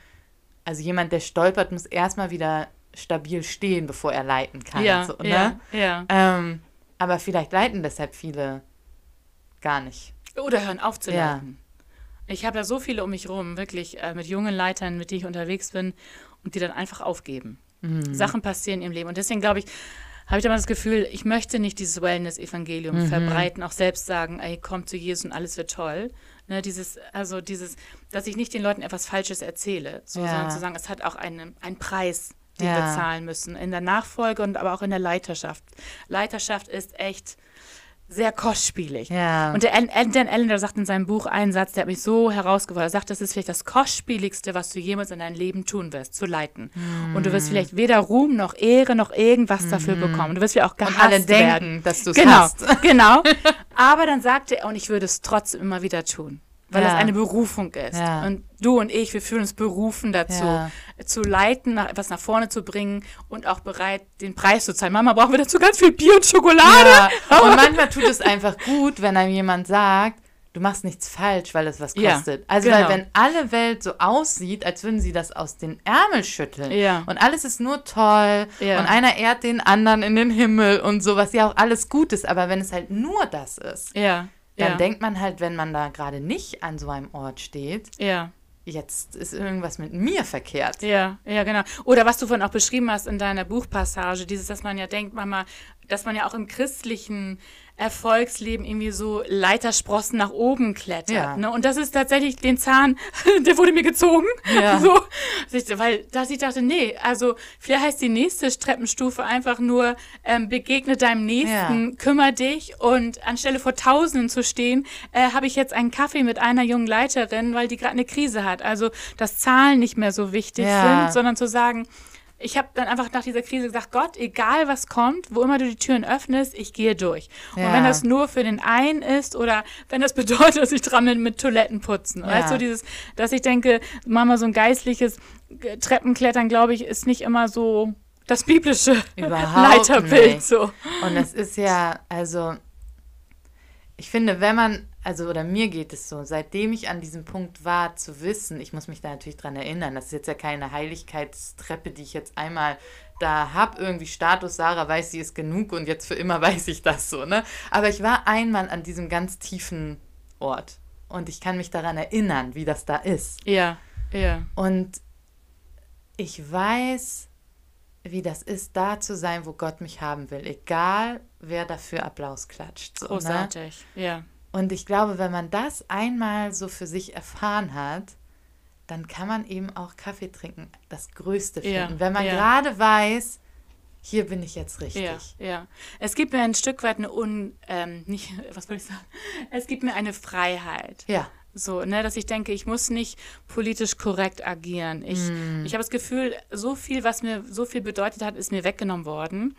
also jemand, der stolpert, muss erstmal wieder stabil stehen, bevor er leiten kann. Ja, so, ja, ne? ja. Ähm, aber vielleicht leiten deshalb viele gar nicht. Oder hören auf zu leiten. Ich habe da so viele um mich rum, wirklich äh, mit jungen Leitern, mit denen ich unterwegs bin und die dann einfach aufgeben. Sachen passieren im Leben. Und deswegen glaube ich, habe ich immer das Gefühl, ich möchte nicht dieses Wellness-Evangelium verbreiten, auch selbst sagen, ey, komm zu Jesus und alles wird toll. Ne, dieses, also dieses, dass ich nicht den Leuten etwas Falsches erzähle, so, Ja. sondern zu sagen, es hat auch einen, einen Preis, den Ja. wir zahlen müssen, in der Nachfolge und aber auch in der Leiterschaft. Leiterschaft ist echt sehr kostspielig. Ja. Und der Al- Dan Allender sagt in seinem Buch einen Satz, der hat mich so herausgefordert. Er sagt, das ist vielleicht das kostspieligste, was du jemals in deinem Leben tun wirst, zu leiten. Und du wirst vielleicht weder Ruhm noch Ehre noch irgendwas dafür bekommen. Du wirst vielleicht auch gehasst Und alle denken, werden. dass du es Genau, hast. genau. Aber dann sagt er, und ich würde es trotzdem immer wieder tun. Weil Ja. das eine Berufung ist. Ja. Und du und ich, wir fühlen uns berufen dazu, Ja. zu leiten, nach, etwas nach vorne zu bringen und auch bereit, den Preis zu zahlen. Mama, brauchen wir dazu ganz viel Bier und Schokolade? Ja. Und manchmal tut es einfach gut, wenn einem jemand sagt, du machst nichts falsch, weil es was Ja, kostet. also genau. weil wenn alle Welt so aussieht, als würden sie das aus den Ärmel schütteln Ja. und alles ist nur toll Ja. und einer ehrt den anderen in den Himmel und so, was ja auch alles gut ist, aber wenn es halt nur das ist, Ja. Dann ja. denkt man halt, wenn man da gerade nicht an so einem Ort steht, ja. jetzt ist irgendwas mit mir verkehrt. Ja, ja, genau. Oder was du vorhin auch beschrieben hast in deiner Buchpassage, dieses, dass man ja denkt, Mama, dass man ja auch im christlichen Erfolgsleben irgendwie so Leitersprossen nach oben klettert. Ja. Ne? Und das ist tatsächlich den Zahn, der wurde mir gezogen. Ja. So, weil dass ich dachte, nee, also vielleicht heißt die nächste Treppenstufe einfach nur, ähm, begegne deinem Nächsten, Ja. kümmere dich und anstelle vor Tausenden zu stehen, äh, habe ich jetzt einen Kaffee mit einer jungen Leiterin, weil die gerade eine Krise hat. Also, dass Zahlen nicht mehr so wichtig sind, sondern zu sagen, ich habe dann einfach nach dieser Krise gesagt, Gott, egal was kommt, wo immer du die Türen öffnest, ich gehe durch. Und Ja. wenn das nur für den einen ist oder wenn das bedeutet, dass ich dran bin mit Toiletten putzen. Ja. Weißt du, dieses, dass ich denke, Mama, so ein geistliches Treppenklettern, glaube ich, ist nicht immer so das biblische Überhaupt Leiterbild. nicht. So. Und es ist ja, also, ich finde, wenn man, also, oder mir geht es so, seitdem ich an diesem Punkt war, zu wissen, ich muss mich da natürlich dran erinnern, das ist jetzt ja keine Heiligkeitstreppe, die ich jetzt einmal da habe, irgendwie Status, Sarah weiß, sie ist genug und jetzt für immer weiß ich das so, ne? Aber ich war einmal an diesem ganz tiefen Ort und ich kann mich daran erinnern, wie das da ist. Ja, ja. Und ich weiß, wie das ist, da zu sein, wo Gott mich haben will. Egal, wer dafür Applaus klatscht. So, ne? Großartig. Ja. Und ich glaube, wenn man das einmal so für sich erfahren hat, dann kann man eben auch Kaffee trinken, das Größte Ja, finden. Wenn man ja. gerade weiß, hier bin ich jetzt richtig. Ja, ja. Es gibt mir ein Stück weit eine Un, ähm, nicht, was soll ich sagen? Es gibt mir eine Freiheit. Ja. So, ne, dass ich denke, ich muss nicht politisch korrekt agieren. Ich, Mm. ich habe das Gefühl, so viel, was mir so viel bedeutet hat, ist mir weggenommen worden.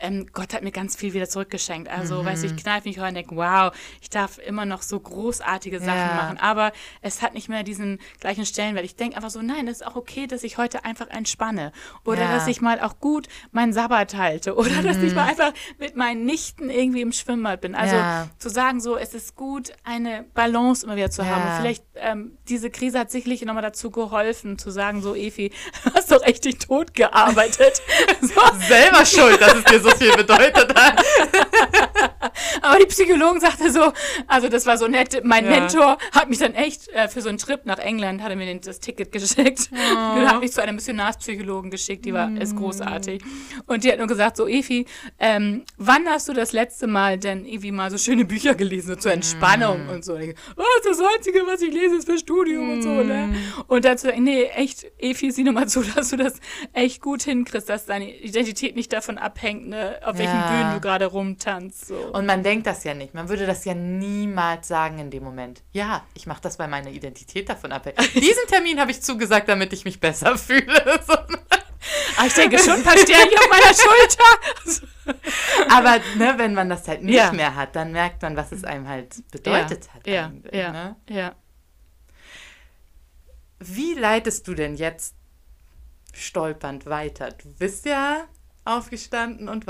Ähm, Gott hat mir ganz viel wieder zurückgeschenkt. Also, Mhm. weißt du, ich kneife mich heute und denke, wow, ich darf immer noch so großartige Sachen Ja. machen. Aber es hat nicht mehr diesen gleichen Stellenwert. Ich denke einfach so, nein, es ist auch okay, dass ich heute einfach entspanne. Oder Ja. dass ich mal auch gut meinen Sabbat halte. Oder dass ich mal einfach mit meinen Nichten irgendwie im Schwimmbad bin. Also Mhm. Ja. zu sagen, so, es ist gut, eine Balance immer wieder zu haben. Vielleicht, ähm, diese Krise hat sicherlich nochmal dazu geholfen, zu sagen, so, Efi, du hast doch echt dich tot gearbeitet. so. Selber schuld, dass es dir so viel bedeutet hat. Aber die Psychologin sagte so, also das war so nett, mein Ja. Mentor hat mich dann echt äh, für so einen Trip nach England, hat er mir das Ticket geschickt und hat mich zu einer Missionarspsychologin geschickt, die war, ist großartig. Und die hat nur gesagt, so Efi, ähm, wann hast du das letzte Mal denn irgendwie mal so schöne Bücher gelesen, so zur Entspannung und so. Und ich, oh, das Einzige, was ich lese, ist für Studium und so, ne? Und dazu, nee, echt, Efi, sieh nochmal zu, dass du das echt gut hinkriegst, dass deine Identität nicht davon abhängt, ne, auf welchen Ja. Bühnen du gerade rumtanzt, so. Und man denkt das ja nicht. Man würde das ja niemals sagen in dem Moment. Ja, ich mache das, weil meine Identität davon abhängt. Diesen Termin habe ich zugesagt, damit ich mich besser fühle. So. Ah, ich denke schon, ein paar Sternchen auf meiner Schulter. Aber ne, wenn man das halt nicht Ja. mehr hat, dann merkt man, was es einem halt bedeutet hat. Ja, ja, Ne? ja. Wie leitest du denn jetzt stolpernd weiter? Du bist ja aufgestanden und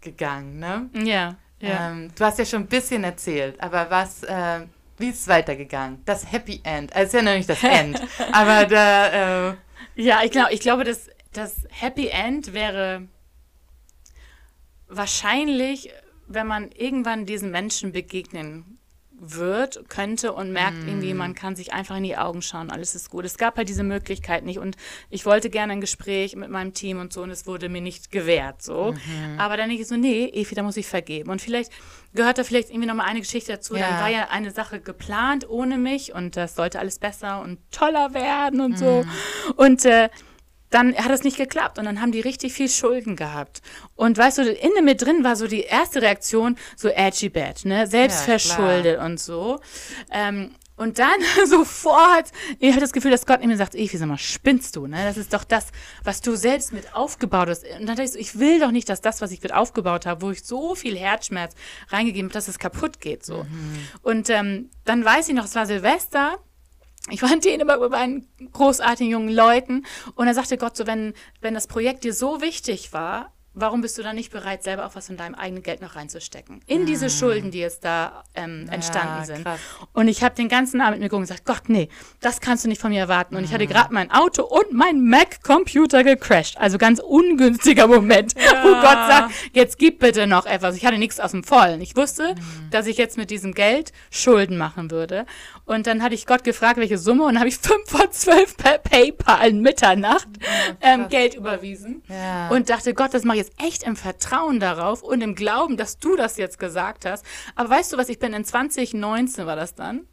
weitergegangen, ne? Ja, ja. Ähm, du hast ja schon ein bisschen erzählt, aber was, äh, wie ist es weitergegangen? Das Happy End. Also ist ja noch nicht das End, aber da, äh, Ja, ich, glaub, ich glaube, das, das Happy End wäre wahrscheinlich, wenn man irgendwann diesen Menschen begegnen wird, könnte und merkt irgendwie, man kann sich einfach in die Augen schauen, alles ist gut. Es gab halt diese Möglichkeit nicht und ich wollte gerne ein Gespräch mit meinem Team und so und es wurde mir nicht gewährt, so. Aber dann denke ich so, nee, Evi, da muss ich vergeben. Und vielleicht gehört da vielleicht irgendwie nochmal eine Geschichte dazu. Dann Ja. war ja eine Sache geplant ohne mich und das sollte alles besser und toller werden und so. Und äh, dann hat es nicht geklappt und dann haben die richtig viel Schulden gehabt. Und weißt du, in mir drin war so die erste Reaktion so edgy bad, ne, selbstverschuldet und so. Ähm, Und dann sofort, ich hatte das Gefühl, dass Gott in mir sagt, Evi, sag mal, spinnst du, ne? Das ist doch das, was du selbst mit aufgebaut hast. Und dann dachte ich so, ich will doch nicht, dass das, was ich mit aufgebaut habe, wo ich so viel Herzschmerz reingegeben habe, dass es kaputt geht, so. Mhm. Und ähm, dann weiß ich noch, es war Silvester ich war in Dänemark mit meinen großartigen jungen Leuten. Und da sagte Gott so, wenn, wenn das Projekt dir so wichtig war, warum bist du dann nicht bereit, selber auch was von deinem eigenen Geld noch reinzustecken? In diese hm. Schulden, die jetzt da ähm, entstanden ja, sind. Und ich habe den ganzen Abend mit mir und gesagt, Gott, nee, das kannst du nicht von mir erwarten. Und ich hatte hm. gerade mein Auto und mein Mac-Computer gecrashed. Also ganz ungünstiger Moment, ja. wo Gott sagt, jetzt gib bitte noch etwas. Ich hatte nichts aus dem Vollen. Ich wusste, mhm. dass ich jetzt mit diesem Geld Schulden machen würde. Und dann hatte ich Gott gefragt, welche Summe, und dann habe ich fünf vor zwölf per PayPal Mitternacht ähm, Geld überwiesen. Ja. Und dachte, Gott, das mache ich jetzt echt im Vertrauen darauf und im Glauben, dass du das jetzt gesagt hast. Aber weißt du was, ich bin in 2019 war das dann,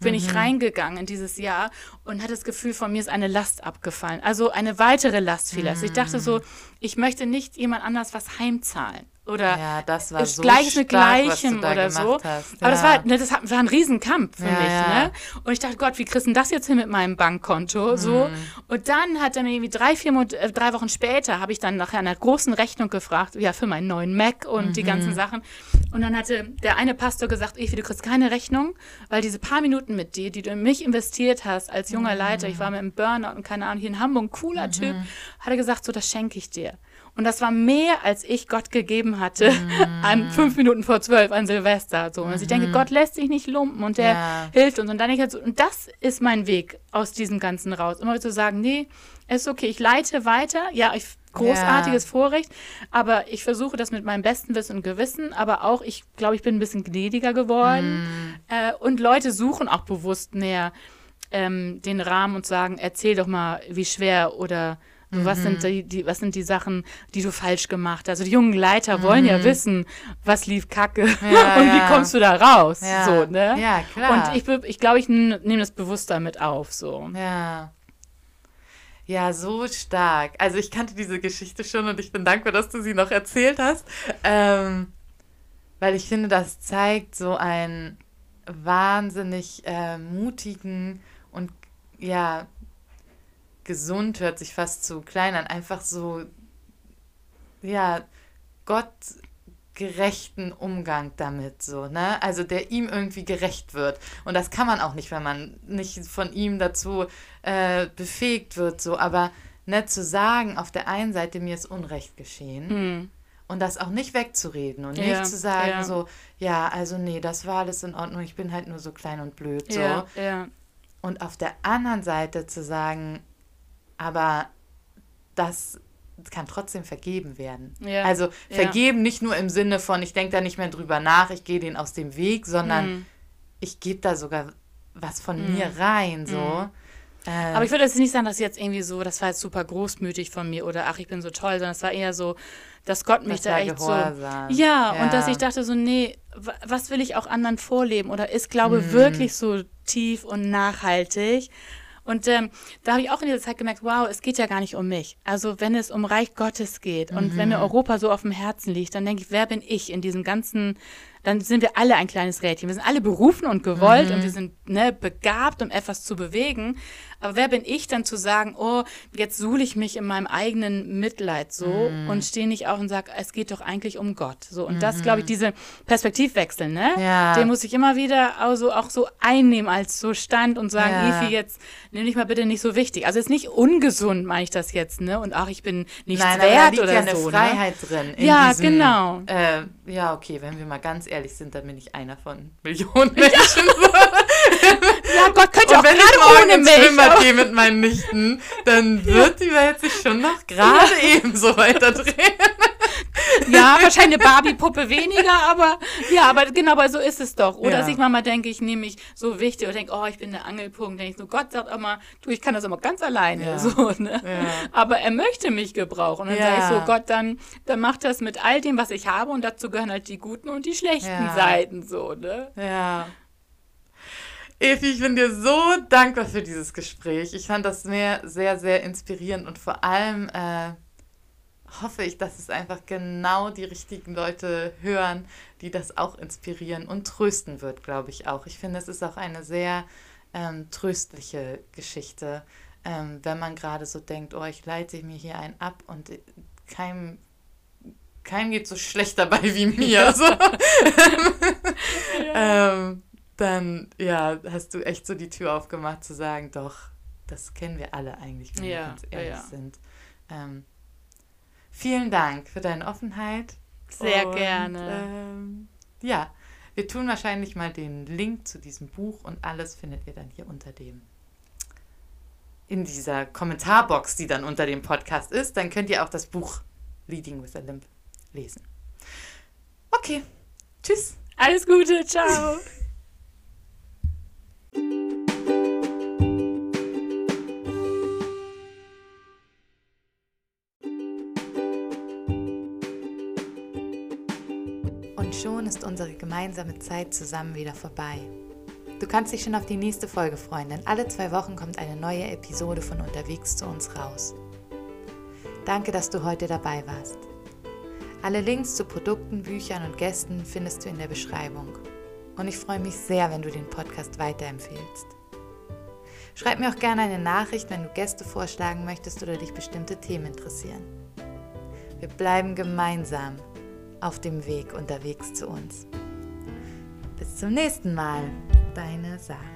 bin mhm. ich reingegangen in dieses Jahr und hatte das Gefühl, von mir ist eine Last abgefallen. Also eine weitere Last vielleicht. Mhm. Also ich dachte so, ich möchte nicht jemand anders was heimzahlen oder ja, das war so Gleiches mit Gleichem oder so. Hast. Aber ja. das war, ne, das war ein Riesenkampf für ja, mich, ne? Und ich dachte, Gott, wie kriegst du das jetzt hin mit meinem Bankkonto? Mhm. So. Und dann hat er mir irgendwie drei, vier, äh, drei Wochen später habe ich dann nachher einer großen Rechnung gefragt, ja, für meinen neuen Mac und mhm. die ganzen Sachen. Und dann hatte der eine Pastor gesagt, Evi, du kriegst keine Rechnung, weil diese paar Minuten mit dir, die du in mich investiert hast als junger mhm. Leiter, ich war mit einem Burnout und keine Ahnung, hier in Hamburg, cooler Typ, mhm. hat er gesagt, so, das schenke ich dir. Und das war mehr, als ich Gott gegeben hatte mm. an fünf Minuten vor zwölf an Silvester. So. Und also ich denke, mhm. Gott lässt sich nicht lumpen und der ja. hilft uns. Und dann denke ich, so, und das ist mein Weg aus diesem Ganzen raus. Immer zu sagen, nee, es ist okay, ich leite weiter. Ja, ich großartiges ja. Vorrecht, aber ich versuche das mit meinem besten Wissen und Gewissen, aber auch, ich glaube, ich bin ein bisschen gnädiger geworden. Mm. Äh, und Leute suchen auch bewusst mehr ähm, den Rahmen und sagen, erzähl doch mal, wie schwer oder Mhm. Was, sind mhm. die, die, was sind die Sachen, die du falsch gemacht hast? Also die jungen Leiter mhm. wollen ja mhm. wissen, was lief kacke ja, und ja. wie kommst du da raus? Ja, so, ne? ja klar. Und ich, ich glaube, ich nehme das bewusster mit auf. So. Ja. Ja, so stark. Also ich kannte diese Geschichte schon und ich bin dankbar, dass du sie noch erzählt hast. Ähm, weil ich finde, das zeigt so einen wahnsinnig äh, mutigen und ja, gesund hört sich fast zu klein an, einfach so, ja, gottgerechten Umgang damit, so, ne? Also der ihm irgendwie gerecht wird. Und das kann man auch nicht, wenn man nicht von ihm dazu äh, befähigt wird, so, aber nicht zu sagen, auf der einen Seite, mir ist Unrecht geschehen. Mhm. Und das auch nicht wegzureden und ja, nicht zu sagen, ja. so, ja, also nee, das war alles in Ordnung, ich bin halt nur so klein und blöd, so. Ja, ja. Und auf der anderen Seite zu sagen, aber das kann trotzdem vergeben werden. Ja, also vergeben ja. nicht nur im Sinne von, ich denke da nicht mehr drüber nach, ich gehe den aus dem Weg, sondern mhm. ich gebe da sogar was von mhm. mir rein, so. Mhm. Äh, Aber ich würde jetzt nicht sagen, dass jetzt irgendwie so, das war jetzt super großmütig von mir oder ach, ich bin so toll, sondern es war eher so, dass Gott mich das da echt gehorsam. so. Ja, ja, und dass ich dachte so, nee, was will ich auch anderen vorleben? Oder ist Glaube wirklich so tief und nachhaltig? Und ähm, da habe ich auch in dieser Zeit gemerkt, wow, es geht ja gar nicht um mich. Also wenn es um Reich Gottes geht und mhm. wenn mir mhm. Europa so auf dem Herzen liegt, dann denke ich, wer bin ich in diesem ganzen dann sind wir alle ein kleines Rädchen. Wir sind alle berufen und gewollt mhm. und wir sind ne, begabt, um etwas zu bewegen. Aber wer bin ich dann zu sagen, oh, jetzt suhle ich mich in meinem eigenen Mitleid so mhm. und stehe nicht auf und sage, es geht doch eigentlich um Gott. So und mhm. das, glaube ich, diese Perspektivwechsel, ne? Ja. Den muss ich immer wieder also auch so einnehmen als so Stand und sagen, ja. Evi, jetzt nimm dich mal bitte nicht so wichtig. Also es ist nicht ungesund, meine ich das jetzt, ne? Und ach, ich bin nichts Nein, wert da liegt oder ja eine ne? Freiheit ne? drin. ja, diesem, genau. Äh, ja, okay, wenn wir mal ganz ehrlich sind, dann bin ich einer von Millionen Menschen. ja, Gott könnte auch wenn gerade ich ohne mich. Schwimmbad gehe mit meinen Nichten, dann wird die Welt sich schon noch gerade eben so weiter drehen. Ja, wahrscheinlich eine Barbie-Puppe weniger, aber ja, aber genau, aber so ist es doch. Oder ja. dass ich manchmal denke, ich nehme mich so wichtig oder denke, oh, ich bin der Angelpunkt. Denke ich so, Gott sagt immer, du, ich kann das immer ganz alleine. Ja. So, ne? Ja. Aber er möchte mich gebrauchen. Und dann sage ich so, Gott, dann, dann macht das mit all dem, was ich habe und dazu gehören halt die guten und die schlechten Seiten so, ne? Ja. Evi, ich bin dir so dankbar für dieses Gespräch. Ich fand das sehr, sehr, sehr inspirierend und vor allem äh, hoffe ich, dass es einfach genau die richtigen Leute hören, die das auch inspirieren und trösten wird, glaube ich auch. Ich finde, es ist auch eine sehr ähm, tröstliche Geschichte, ähm, wenn man gerade so denkt, oh, ich leite mir hier einen ab und keinem, keinem geht so schlecht dabei wie mir. So. ja. ähm, dann ja, hast du echt so die Tür aufgemacht zu sagen, doch, das kennen wir alle eigentlich, wenn ja, wir ganz ehrlich ja. sind. Ähm, vielen Dank für deine Offenheit. Sehr und, gerne. Ähm, ja, wir tun wahrscheinlich mal den Link zu diesem Buch und alles findet ihr dann hier unter dem in dieser Kommentarbox, die dann unter dem Podcast ist. Dann könnt ihr auch das Buch Leading with a Limp lesen. Okay, tschüss. Alles Gute, ciao. schon ist unsere gemeinsame Zeit zusammen wieder vorbei. Du kannst dich schon auf die nächste Folge freuen, denn alle zwei Wochen kommt eine neue Episode von Unterwegs zu uns raus. Danke, dass du heute dabei warst. Alle Links zu Produkten, Büchern und Gästen findest du in der Beschreibung. Und ich freue mich sehr, wenn du den Podcast weiterempfehlst. Schreib mir auch gerne eine Nachricht, wenn du Gäste vorschlagen möchtest oder dich bestimmte Themen interessieren. Wir bleiben gemeinsam auf dem Weg unterwegs zu uns. Bis zum nächsten Mal, deine Sarah.